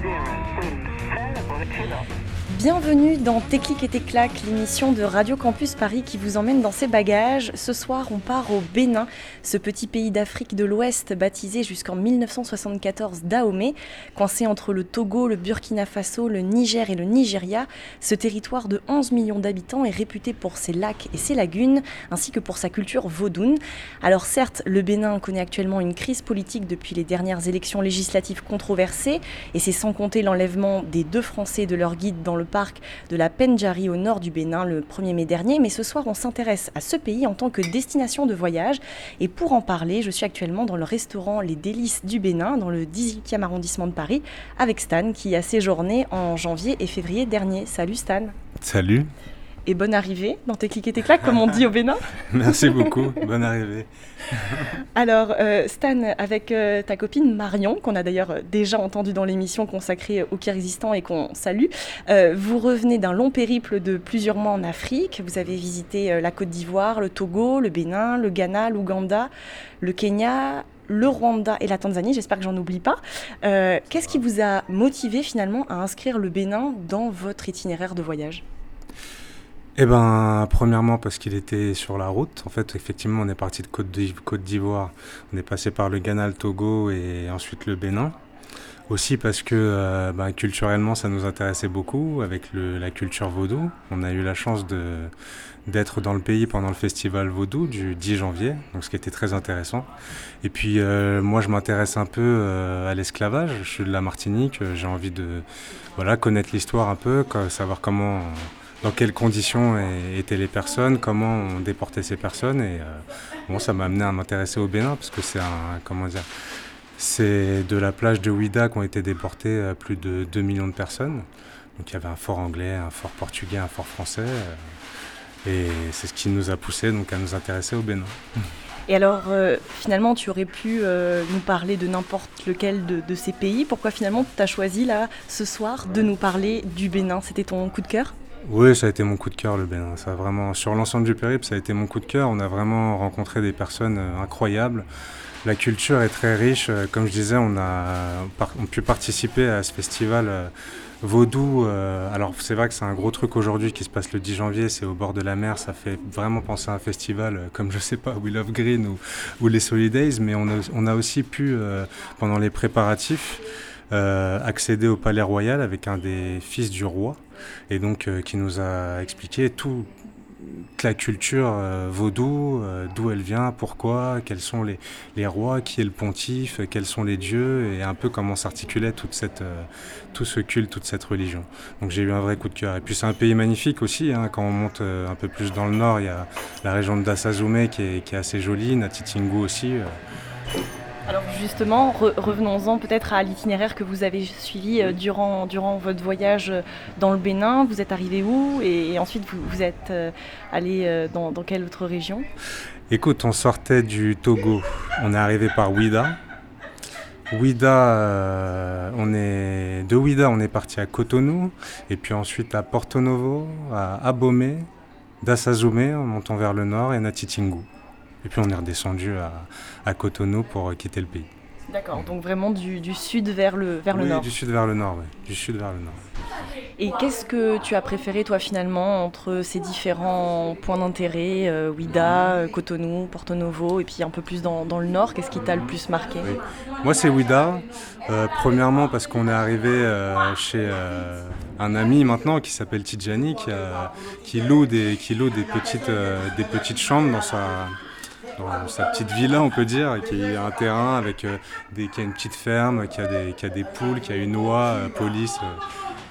zero. Food. Terrible. Chill Bienvenue dans Tes clics et tes claques, l'émission de Radio Campus Paris qui vous emmène dans ses bagages. Ce soir, on part au Bénin, ce petit pays d'Afrique de l'Ouest baptisé jusqu'en 1974 Dahomey, coincé entre le Togo, le Burkina Faso, le Niger et le Nigeria. Ce territoire de 11 millions d'habitants est réputé pour ses lacs et ses lagunes, ainsi que pour sa culture vaudoune. Alors certes, le Bénin connaît actuellement une crise politique depuis les dernières élections législatives controversées, et c'est sans compter l'enlèvement des deux Français de leur guide dans le parc de la Pendjari au nord du Bénin le 1er mai dernier. Mais ce soir, on s'intéresse à ce pays en tant que destination de voyage. Et pour en parler, je suis actuellement dans le restaurant Les Délices du Bénin, dans le 18e arrondissement de Paris, avec Stan, qui a séjourné en janvier et février dernier. Salut Stan. Salut. Et bonne arrivée dans tes clics et tes claques, comme on dit au Bénin. Merci beaucoup, bonne arrivée. Alors, euh, Stan, avec euh, ta copine Marion, qu'on a d'ailleurs déjà entendu dans l'émission consacrée aux résistants et qu'on salue, euh, vous revenez d'un long périple de plusieurs mois en Afrique. Vous avez visité euh, la Côte d'Ivoire, le Togo, le Bénin, le Ghana, l'Ouganda, le Kenya, le Rwanda et la Tanzanie, j'espère que j'en oublie pas. Euh, Qu'est-ce qui vous a motivé finalement à inscrire le Bénin dans votre itinéraire de voyage? Eh ben, premièrement parce qu'il était sur la route. En fait, effectivement, on est parti de Côte d'Iv- Côte d'Ivoire. On est passé par le Ghana, le Togo et ensuite le Bénin. Aussi parce que euh, ben, culturellement, ça nous intéressait beaucoup avec la culture vaudou. On a eu la chance d'être dans le pays pendant le festival vaudou du 10 janvier, donc ce qui était très intéressant. Et puis euh, moi, je m'intéresse un peu euh, à l'esclavage. Je suis de la Martinique. J'ai envie de voilà connaître l'histoire un peu, savoir comment dans quelles conditions étaient les personnes, comment on déportait ces personnes. Et euh, bon, ça m'a amené à m'intéresser au Bénin parce que c'est un, comment dire, c'est de la plage de Ouida qu'ont été déportés euh, plus de 2 millions de personnes. Donc il y avait un fort anglais, un fort portugais, un fort français. euh, et c'est ce qui nous a poussé donc à nous intéresser au Bénin. Et alors, euh, finalement, tu aurais pu euh, nous parler de n'importe lequel de, de ces pays. Pourquoi finalement tu as choisi là, ce soir, de nous parler du Bénin? C'était ton coup de cœur? Oui, ça a été mon coup de cœur le Bénin. Ça a vraiment, sur l'ensemble du périple, ça a été mon coup de cœur. On a vraiment rencontré des personnes euh, incroyables. La culture est très riche. Euh, Comme je disais, on a, pu participer à ce festival euh, vaudou. alors c'est vrai que c'est un gros truc aujourd'hui qui se passe le 10 janvier. C'est au bord de la mer. Ça fait vraiment penser à un festival comme je sais pas We Love Green ou, les Solidays. Mais on a, aussi pu pendant les préparatifs accéder au Palais Royal avec un des fils du roi et donc euh, qui nous a expliqué tout toute la culture euh, vaudou, euh, d'où elle vient, pourquoi, quels sont les, les rois, qui est le pontife, quels sont les dieux, et un peu comment s'articulait toute cette, tout ce culte, toute cette religion. Donc j'ai eu un vrai coup de cœur. Et puis c'est un pays magnifique aussi, hein, quand on monte un peu plus dans le nord, il y a la région de Dassazoumé qui est, qui est assez jolie, Natitingu aussi. Alors justement, re- revenons-en peut-être à l'itinéraire que vous avez suivi euh, durant, votre voyage euh, dans le Bénin. Vous êtes arrivé où et, ensuite vous, êtes euh, allé dans, quelle autre région? Écoute, on sortait du Togo, on est arrivé par Ouida. Ouida, on est de Ouida, on est parti à Cotonou, et puis ensuite à Porto Novo, à Abomey, Dassazoumé, en montant vers le nord, et Natitingu. Et puis on est redescendu à, à Cotonou pour quitter le pays. D'accord, donc vraiment du, du sud vers le, vers le Oui, nord. du sud vers le nord, ouais. Du sud vers le nord. Et qu'est-ce que tu as préféré toi finalement entre ces différents points d'intérêt, euh, Ouida, euh, Cotonou, Porto Novo, et puis un peu plus dans, dans le nord Qu'est-ce qui t'a le plus marqué? Oui. Moi, c'est Ouida. Euh, premièrement, parce qu'on est arrivé euh, chez un ami maintenant qui s'appelle Tidjani, qui, qui loue, des, qui loue des, petites, des petites chambres dans sa, dans sa petite villa, on peut dire, qui a un terrain avec euh, des, qui a une petite ferme, qui a des, qui a des poules, qui a une oie, euh, police, euh,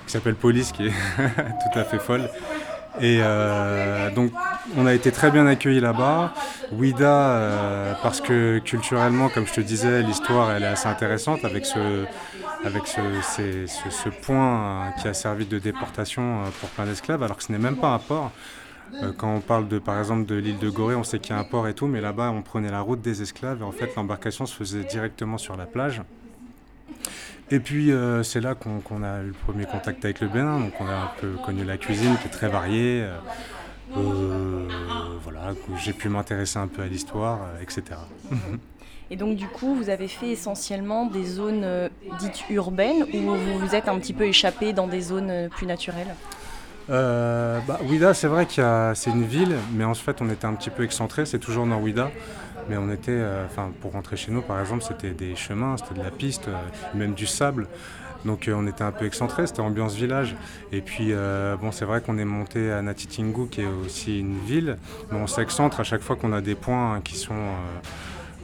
qui s'appelle Police, qui est tout à fait folle. Et donc, on a été très bien accueillis là-bas. Ouida, parce que culturellement, comme je te disais, l'histoire elle est assez intéressante avec ce, avec ce, ce, point qui a servi de déportation pour plein d'esclaves, alors que ce n'est même pas un port. Quand on parle de, par exemple de l'île de Gorée, on sait qu'il y a un port et tout, mais là-bas, on prenait la route des esclaves et en fait, l'embarcation se faisait directement sur la plage. Et puis euh, c'est là qu'on a eu le premier contact avec le Bénin, donc on a un peu connu la cuisine qui est très variée. Euh, euh, voilà, j'ai pu m'intéresser un peu à l'histoire, etc. Et donc du coup, vous avez fait essentiellement des zones dites urbaines ou vous vous êtes un petit peu échappé dans des zones plus naturelles? Bah, Ouida, c'est vrai que c'est une ville, mais en fait on était un petit peu excentré, c'est toujours dans Ouida. Mais on était, euh, pour rentrer chez nous, par exemple, c'était des chemins, c'était de la piste, euh, même du sable. Donc euh, on était un peu excentré, c'était ambiance village. Et puis bon, c'est vrai qu'on est monté à Natitingu, qui est aussi une ville, mais on s'excentre à chaque fois qu'on a des points qui sont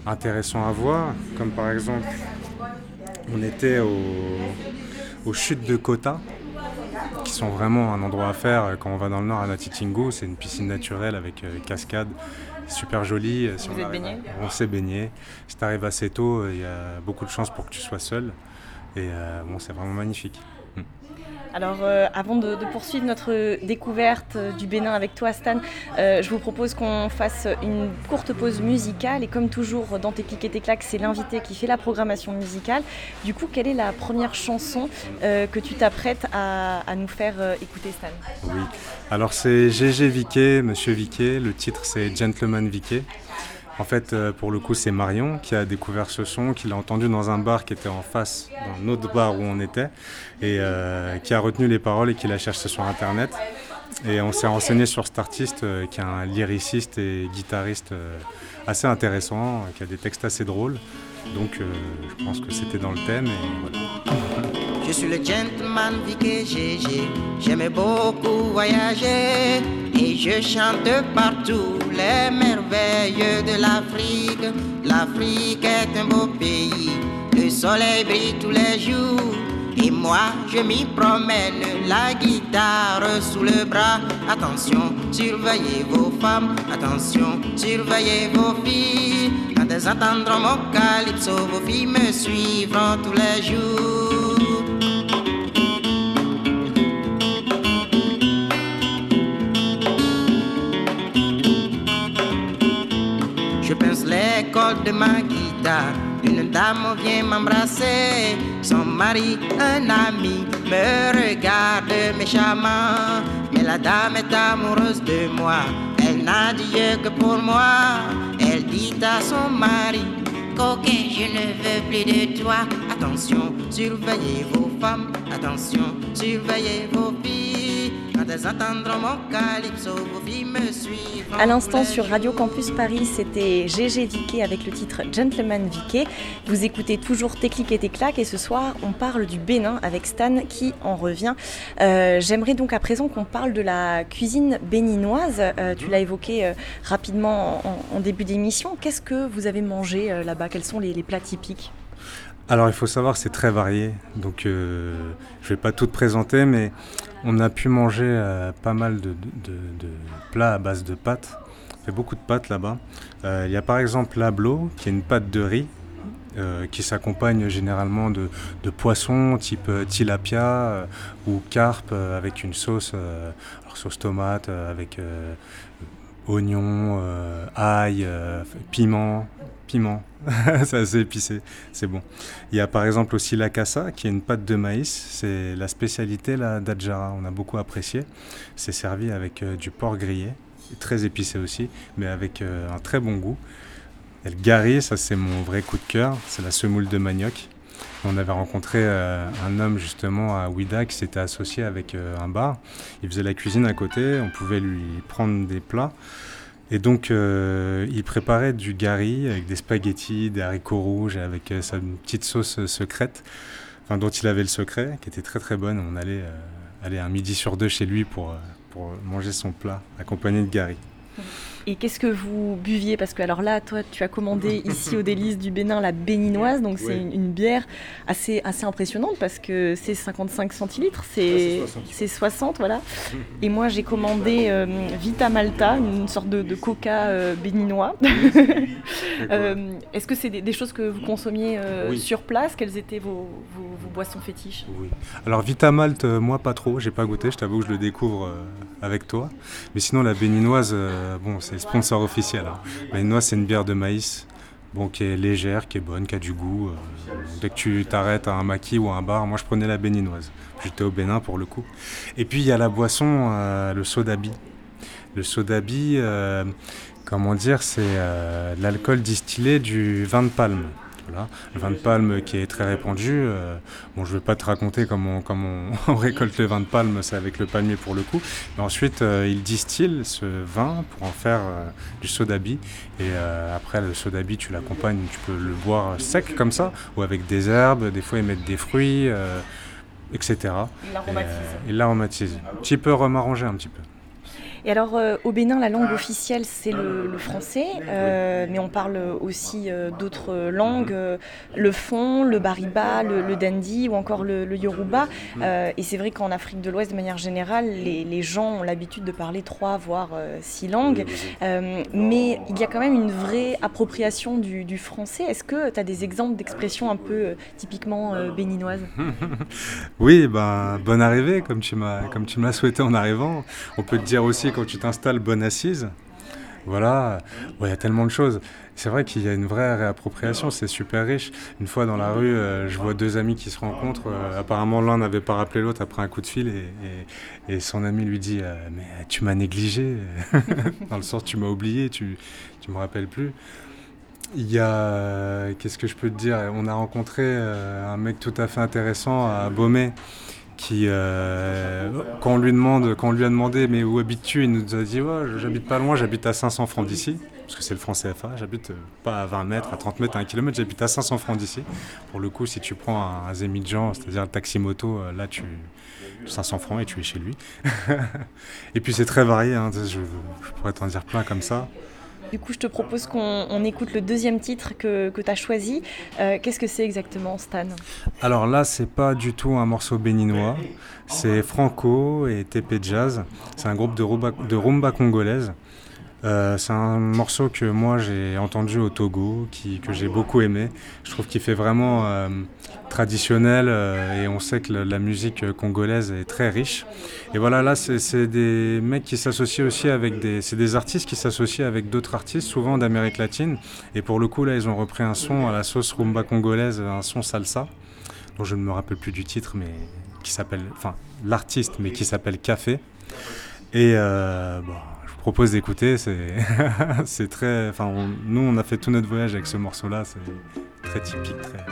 intéressants à voir, comme par exemple, on était aux chutes de Kota, qui sont vraiment un endroit à faire quand on va dans le nord à Natitingu. C'est une piscine naturelle avec cascade super joli. Si Vous on êtes baigné? On s'est baigné. Si tu arrives assez tôt, il y a beaucoup de chances pour que tu sois seul. Et euh, bon, c'est vraiment magnifique. Alors, euh, avant de, poursuivre notre découverte du Bénin avec toi, Stan, euh, je vous propose qu'on fasse une courte pause musicale. Et comme toujours, dans Tes clics et tes claques, c'est l'invité qui fait la programmation musicale. Du coup, quelle est la première chanson euh, que tu t'apprêtes à, nous faire écouter, Stan? Oui, alors c'est GG Viquet, Monsieur Viquet. Le titre, c'est Gentleman Viquet. En fait, euh, pour le coup, c'est Marion qui a découvert ce son, qui l'a entendu dans un bar qui était en face d'un autre bar où on était, et euh, qui a retenu les paroles et qui l'a cherché sur Internet. Et on s'est renseigné sur cet artiste euh, qui est un lyriciste et guitariste assez intéressant, qui a des textes assez drôles. Donc je pense que c'était dans le thème. Je suis le gentleman Vicky GG. J'aimais beaucoup voyager et je chante partout les merveilles de l'Afrique. L'Afrique est un beau pays. Le soleil brille tous les jours. Et moi, je m'y promène, la guitare sous le bras. Attention, surveillez vos femmes. Attention, surveillez vos filles. Quand elles attendront mon calypso, vos filles me suivront tous les jours. De ma guitare. Une dame vient m'embrasser, son mari, un ami, me regarde méchamment. Mais la dame est amoureuse de moi, elle n'a Dieu que pour moi. Elle dit à son mari, coquin, je ne veux plus de toi. Attention, surveillez vos femmes, attention, surveillez vos filles. À l'instant sur Radio Campus Paris, c'était GG Viquet avec le titre Gentleman Viquet. Vous écoutez toujours Tes clics et tes claques et ce soir on parle du Bénin avec Stan qui en revient. Euh, j'aimerais donc à présent qu'on parle de la cuisine béninoise. Euh, tu l'as évoqué euh, rapidement en, début d'émission. Qu'est-ce que vous avez mangé là-bas? Quels sont les, plats typiques? Alors il faut savoir c'est très varié, donc je ne vais pas tout présenter, mais on a pu manger euh, pas mal de, plats à base de pâtes. Il y a beaucoup de pâtes là-bas. Euh, il y a par exemple l'ablo, qui est une pâte de riz. Euh, qui s'accompagne généralement de, poissons type tilapia ou carpe avec une sauce, sauce tomate avec oignons, ail, piment, piment, c'est épicé, c'est bon. Il y a par exemple aussi la cassa, qui est une pâte de maïs, c'est la spécialité d'Adjara, on a beaucoup apprécié. C'est servi avec euh, du porc grillé, très épicé aussi, mais avec euh, un très bon goût. Et le gari, ça c'est mon vrai coup de cœur, c'est la semoule de manioc. On avait rencontré euh, un homme justement à Ouida qui s'était associé avec un bar. Il faisait la cuisine à côté, on pouvait lui prendre des plats. Et donc, euh, il préparait du gari avec des spaghettis, des haricots rouges, avec euh, sa petite sauce euh, secrète, enfin, dont il avait le secret, qui était très très bonne. On allait aller un midi sur deux chez lui pour, pour manger son plat, accompagné de gari. Et qu'est-ce que vous buviez? Parce que alors là, toi, tu as commandé ici au délice du Bénin la béninoise, donc c'est Ouais. une, une bière assez, assez impressionnante parce que c'est 55 centilitres, c'est Ouais, c'est 60. c'est 60, voilà. Et moi, j'ai commandé euh, Vita Malta, une sorte de, de coca euh, béninois. Euh, Est-ce que c'est des, des choses que vous consommiez Oui. sur place? Quelles étaient vos, vos- vos boissons fétiches? Oui. Alors Vitamalt, euh, moi pas trop, j'ai pas goûté, je t'avoue que je le découvre avec toi. Mais sinon la béninoise, bon c'est sponsor officiel. hein. Béninoise c'est une bière de maïs, bon qui est légère, qui est bonne, qui a du goût. euh, dès que tu t'arrêtes à un maquis ou à un bar, moi je prenais la béninoise. J'étais au Bénin pour le coup. Et puis il y a la boisson, euh, le sodabi. Le sodabi, euh, comment dire, c'est euh, l'alcool distillé du vin de palme. Voilà. Le vin de palme qui est très répandu. euh, bon, je ne vais pas te raconter comment, comment on, on récolte le vin de palme, c'est avec le palmier pour le coup. Mais ensuite, euh, ils distillent ce vin pour en faire euh, du sodabi. Et euh, après, le sodabi, tu l'accompagnes, tu peux le boire sec comme ça, ou avec des herbes. Des fois, ils mettent des fruits, euh, etc. Ils l'aromatisent. Ils l'aromatisent. Un petit peu remarangé, un petit peu. Et alors, euh, au Bénin, la langue officielle, c'est le, le français, euh, mais on parle aussi euh, d'autres langues, euh, le fon, le bariba, le, le dandi ou encore le, le yoruba. Euh, et c'est vrai qu'en Afrique de l'Ouest, de manière générale, les, les gens ont l'habitude de parler trois, voire six langues. Mais il y a quand même une vraie appropriation du, du français. Est-ce que tu as des exemples d'expressions un peu typiquement béninoises? Oui, ben, bonne arrivée, comme tu m'as souhaité en arrivant. On peut te dire aussi quand tu t'installes, bonne assise. Voilà, il y a tellement de choses. C'est vrai qu'il y a une vraie réappropriation, c'est super riche. Une fois dans la rue, euh, je vois deux amis qui se rencontrent. euh, apparemment, l'un n'avait pas rappelé l'autre après un coup de fil et, son ami lui dit euh, Mais tu m'as négligé. dans le sens, tu m'as oublié, tu tu me rappelles plus. Il y a, qu'est-ce que je peux te dire? On a rencontré un mec tout à fait intéressant à Beaumais qui, euh, quand, on lui demande, lui a demandé mais où habites-tu, il nous a dit j'habite pas loin, j'habite à 500 francs d'ici, parce que c'est le franc CFA, j'habite euh, pas à 20 mètres, à 30 mètres, à 1 km, j'habite à 500 francs d'ici. Pour le coup, si tu prends un, un Zemidjan, c'est-à-dire le taxi-moto, euh, là tu 500 francs et tu es chez lui. et puis c'est très varié, hein, je, je pourrais t'en dire plein comme ça. Du coup, je te propose qu'on on écoute le deuxième titre que, que tu as choisi. Euh, Qu'est-ce que c'est exactement, Stan? Alors là, c'est pas du tout un morceau béninois. C'est Franco et TP Jazz. C'est un groupe de rumba congolaise. Euh, c'est un morceau que moi j'ai entendu au Togo, que j'ai beaucoup aimé. Je trouve qu'il fait vraiment euh, traditionnel euh, et on sait que la musique congolaise est très riche. Et voilà, là c'est des mecs qui s'associent aussi avec des... C'est des artistes qui s'associent avec d'autres artistes, souvent d'Amérique latine. Et pour le coup, là, ils ont repris un son à la sauce rumba congolaise, un son salsa dont je ne me rappelle plus du titre, mais qui s'appelle, enfin, l'artiste, mais qui s'appelle Café. Et bon, propose d'écouter. C'est, très, enfin, nous, on a fait tout notre voyage avec ce morceau-là. C'est très typique, très.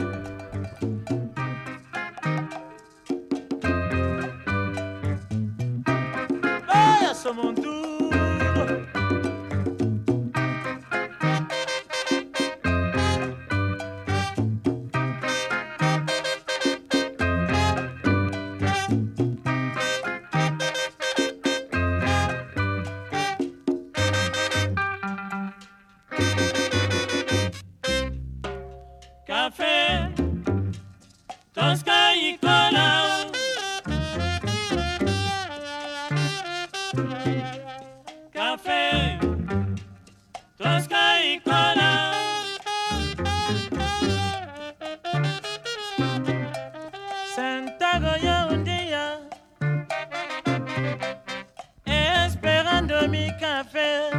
me café.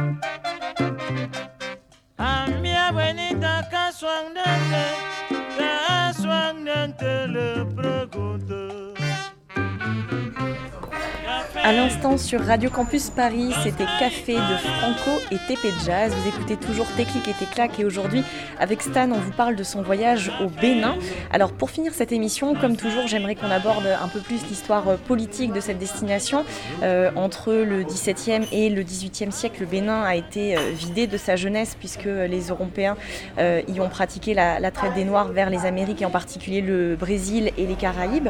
À l'instant sur Radio Campus Paris, c'était Café de Franco et TP Jazz. Vous écoutez toujours Téclic et Téclac et aujourd'hui, avec Stan, on vous parle de son voyage au Bénin. Alors pour finir cette émission, comme toujours, j'aimerais qu'on aborde un peu plus l'histoire euh, politique de cette destination. Euh, entre le XVIIe et le XVIIIe siècle, le Bénin a été euh, vidé de sa jeunesse puisque les Européens y ont pratiqué la, traite des Noirs vers les Amériques et en particulier le Brésil et les Caraïbes.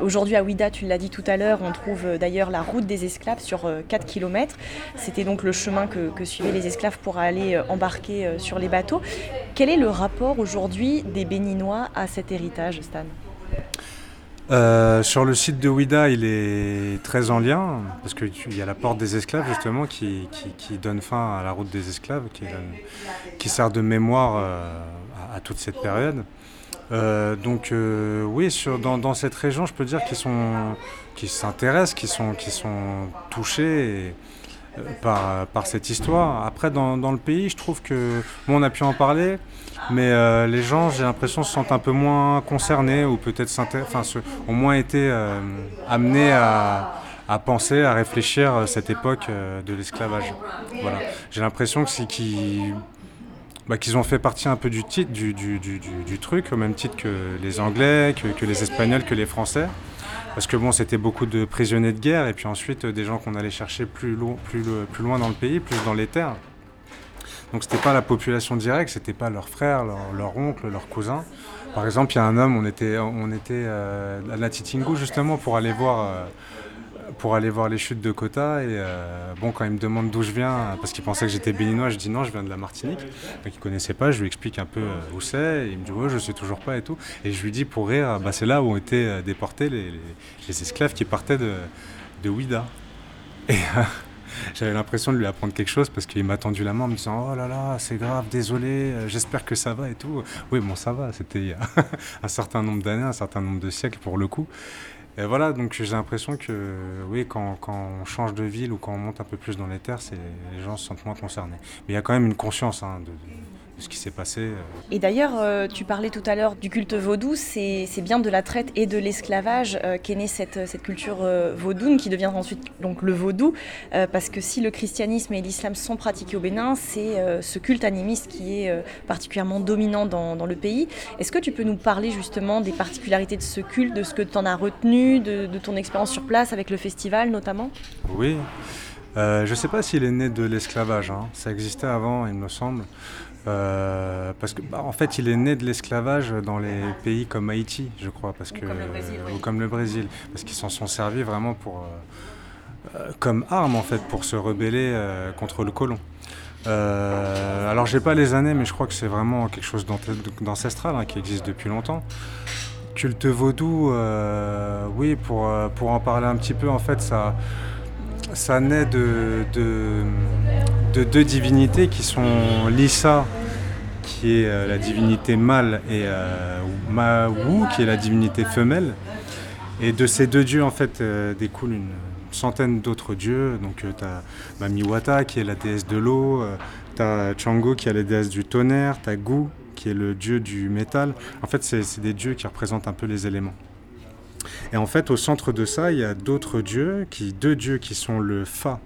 Aujourd'hui à Ouida, tu l'as dit tout à l'heure, on trouve d'ailleurs la route des esclaves sur 4 km. C'était donc le chemin que, suivaient les esclaves pour aller embarquer sur les bateaux. Quel est le rapport aujourd'hui des Béninois à cet héritage, Stan? Euh, sur le site de Ouida, il est très en lien, parce qu'il y a la porte des esclaves justement qui, donne fin à la route des esclaves, qui, sert de mémoire euh, à, toute cette période. Euh, donc oui, dans, cette région, je peux dire qu'ils sont, qui s'intéressent, qui sont, qui sont touchés. par, par, cette histoire. Après, dans, dans, le pays, je trouve que, bon, on a pu en parler, mais euh, les gens, j'ai l'impression, se sentent un peu moins concernés ou peut-être enfin, ont moins été euh, amenés à, à, penser, à réfléchir à cette époque euh, de l'esclavage. Voilà. J'ai l'impression que c'est qu'ils bah, qu'ils ont fait partie un peu du, titre, du, du, du, du, truc, au même titre que les Anglais, que, les Espagnols, que les Français. Parce que bon, c'était beaucoup de prisonniers de guerre et puis ensuite des gens qu'on allait chercher plus, plus, plus loin dans le pays, plus dans les terres. Donc c'était pas la population directe, c'était pas leurs frères, leurs leur oncles, leurs cousins. Par exemple, il y a un homme, on était, on était euh, à la Titingu justement pour aller voir. Euh, pour aller voir les chutes de Kota et euh, bon quand il me demande d'où je viens parce qu'il pensait que j'étais béninois je dis non je viens de la Martinique donc il connaissait pas je lui explique un peu où c'est il me dit ouais je sais toujours pas et tout et je lui dis pour rire bah, c'est là où ont été déportés les, les, esclaves qui partaient de, de Ouida et j'avais l'impression de lui apprendre quelque chose parce qu'il m'a tendu la main en me disant Oh là là, c'est grave, désolé, euh, j'espère que ça va et tout. Oui, bon, ça va, c'était il y a un certain nombre d'années, un certain nombre de siècles pour le coup. Et voilà, donc j'ai l'impression que oui, quand, quand, on change de ville ou quand on monte un peu plus dans les terres, les gens se sentent moins concernés. Mais il y a quand même une conscience hein, de ce qui s'est passé. Euh. Et d'ailleurs, euh, tu parlais tout à l'heure du culte vaudou, c'est bien de la traite et de l'esclavage euh, qu'est née cette, cette culture vaudoune qui devient ensuite donc le vaudou, parce que si le christianisme et l'islam sont pratiqués au Bénin, c'est ce culte animiste qui est particulièrement dominant dans, dans le pays. Est-ce que tu peux nous parler justement des particularités de ce culte, de ce que tu en as retenu, de, de ton expérience sur place avec le festival notamment? Oui. je ne sais pas s'il est né de l'esclavage, hein. ça existait avant, il me semble. Euh, parce que, bah, en fait, il est né de l'esclavage dans les pays comme Haïti, je crois, parce que, ou comme le Brésil, parce qu'ils s'en sont servis vraiment pour, euh, euh, comme arme en fait, pour se rebeller contre le colon. alors, j'ai pas les années, mais je crois que c'est vraiment quelque chose d'ancestral hein, qui existe depuis longtemps. Culte vaudou, oui, pour, pour en parler un petit peu, en fait, ça ça naît de, de, deux divinités qui sont Lisa, qui est euh, la divinité mâle, et euh, Mawu, qui est la divinité femelle. Et de ces deux dieux, en fait, euh, découle une centaine d'autres dieux. Donc, tu as Mamiwata, qui est la déesse de l'eau, tu as Chango, qui est la déesse du tonnerre, tu as Gu, qui est le dieu du métal. En fait, c'est des dieux qui représentent un peu les éléments. Et en fait, au centre de ça, il y a d'autres dieux, qui, deux dieux qui sont le Fa.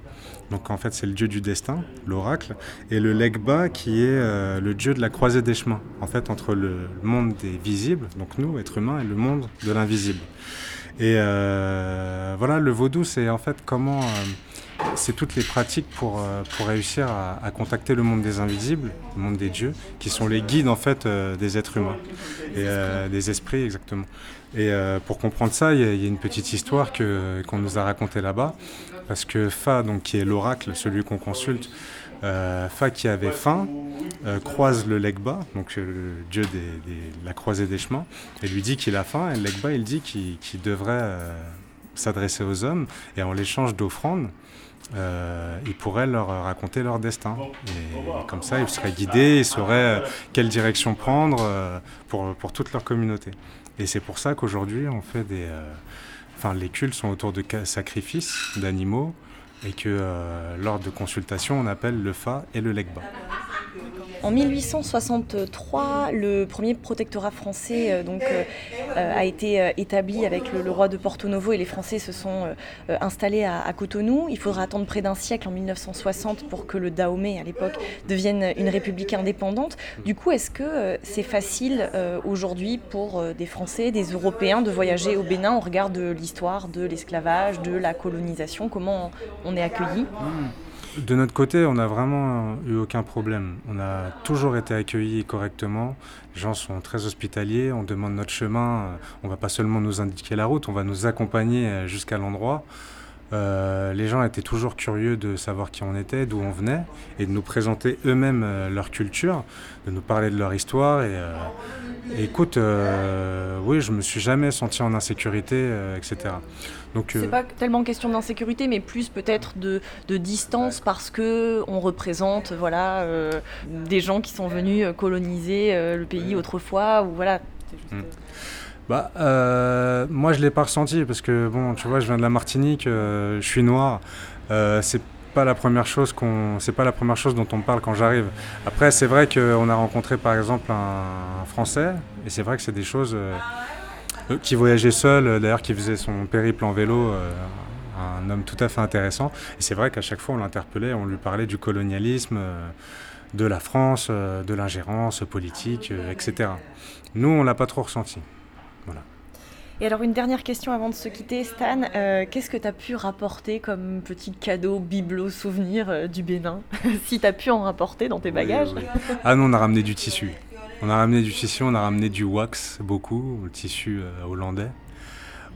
Donc en fait, c'est le dieu du destin, l'oracle, et le Legba qui est euh, le dieu de la croisée des chemins, en fait, entre le monde des visibles, donc nous, êtres humains, et le monde de l'invisible. Et euh, voilà, le vaudou, c'est en fait comment. Euh, c'est toutes les pratiques pour, pour réussir à, contacter le monde des invisibles, le monde des dieux, qui sont les guides en fait des êtres humains et des esprits exactement. Et pour comprendre ça, il y, a une petite histoire qu'on nous a racontée là-bas, parce que Fa, donc, qui est l'oracle, celui qu'on consulte, euh, Fa qui avait faim, euh, croise le Legba, donc le dieu de la croisée des chemins, et lui dit qu'il a faim, et le Legba, il dit qu'il, devrait s'adresser aux hommes, et en l'échange d'offrandes, il pourrait leur raconter leur destin. Et comme ça, il serait guidé, il saurait quelle direction prendre pour, pour toute leur communauté. Et c'est pour ça qu'aujourd'hui, on fait des. Enfin, les cultes sont autour de sacrifices d'animaux et que euh, lors de consultations, on appelle le Fa et le Legba. En 1863, le premier protectorat français euh, euh, euh, a été établi avec le, roi de Porto Novo et les Français se sont installés à, Cotonou. Il faudra attendre près d'un siècle, en 1960, pour que le Dahomey, à l'époque, devienne une république indépendante. Du coup, est-ce que c'est facile aujourd'hui pour des Français, des Européens de voyager au Bénin au regard de l'histoire de l'esclavage, de la colonisation? Comment on est accueilli? Mmh. De notre côté, on n'a vraiment eu aucun problème. On a toujours été accueillis correctement. Les gens sont très hospitaliers. On demande notre chemin. On va pas seulement nous indiquer la route, on va nous accompagner jusqu'à l'endroit. Euh, les gens étaient toujours curieux de savoir qui on était, d'où on venait, et de nous présenter eux-mêmes euh, leur culture, de nous parler de leur histoire. Euh, écoute, oui, je me suis jamais senti en insécurité, etc. Donc, C'est euh, pas tellement question d'insécurité, mais plus peut-être de, de distance parce que on représente voilà euh, des gens qui sont venus euh, coloniser euh, le pays autrefois ou voilà. Juste, Mm. euh, Bah, euh, moi, je l'ai pas ressenti parce que bon, tu vois, je viens de la Martinique, euh, je suis noir. Euh, c'est pas la première chose qu'on, c'est pas la première chose dont on me parle quand j'arrive. Après, c'est vrai qu'on a rencontré par exemple un, un Français, et c'est vrai que c'est des choses euh, qui voyageait seul, euh, d'ailleurs, qui faisait son périple en vélo. euh, un homme tout à fait intéressant. Et c'est vrai qu'à chaque fois, on l'interpellait, on lui parlait du colonialisme, euh, de la France, euh, de l'ingérence politique, euh, etc. Nous, on l'a pas trop ressenti. Et alors une dernière question avant de se quitter, Stan, euh, qu'est-ce que tu as pu rapporter comme petit cadeau, bibelot, souvenir euh, du Bénin Si tu as pu en rapporter dans tes bagages Oui, oui. Ah non, on a ramené du tissu. On a ramené du tissu, on a ramené du wax, beaucoup, le tissu euh, hollandais.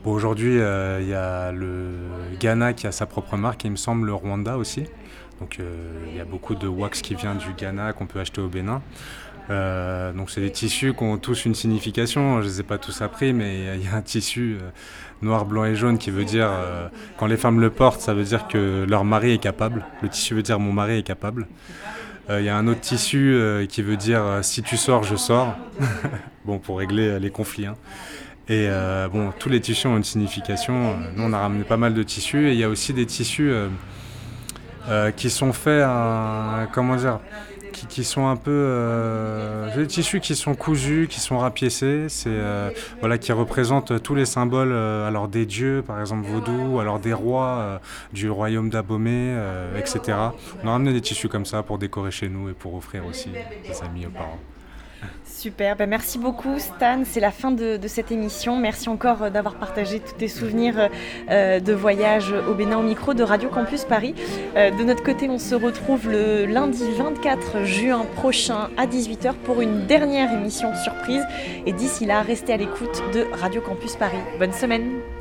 Bon, aujourd'hui, euh, il y a le Ghana qui a sa propre marque, et il me semble le Rwanda aussi. Donc euh, il y a beaucoup de wax qui vient du Ghana qu'on peut acheter au Bénin. Donc c'est des tissus qui ont tous une signification. Je ne les ai pas tous appris, mais il y a- un tissu noir, blanc et jaune qui veut dire quand les femmes le portent, ça veut dire que leur mari est capable. Le tissu veut dire mon mari est capable. Euh, Il y a un autre tissu euh, qui veut dire euh, si tu sors, je sors. bon, pour régler euh, les conflits. hein. Et euh, bon, tous les tissus ont une signification. Euh, Nous, on a ramené pas mal de tissus. Et il y a aussi des tissus euh, euh, qui sont faits à. Comment dire qui, sont un peu. Euh, des tissus qui sont cousus, qui sont rapiécés. C'est. euh, voilà, qui représentent tous les symboles, euh, alors des dieux, par exemple vaudou, alors des rois du royaume d'Abomey, etc. On a ramené des tissus comme ça pour décorer chez nous et pour offrir aussi des amis aux parents. Super, ben merci beaucoup Stan, c'est la fin de, cette émission. Merci encore euh, d'avoir partagé tous tes souvenirs euh, de voyage au Bénin au micro de Radio Campus Paris. Euh, de notre côté, on se retrouve le lundi 24 juin prochain à 18h pour une dernière émission surprise. Et d'ici là, restez à l'écoute de Radio Campus Paris. Bonne semaine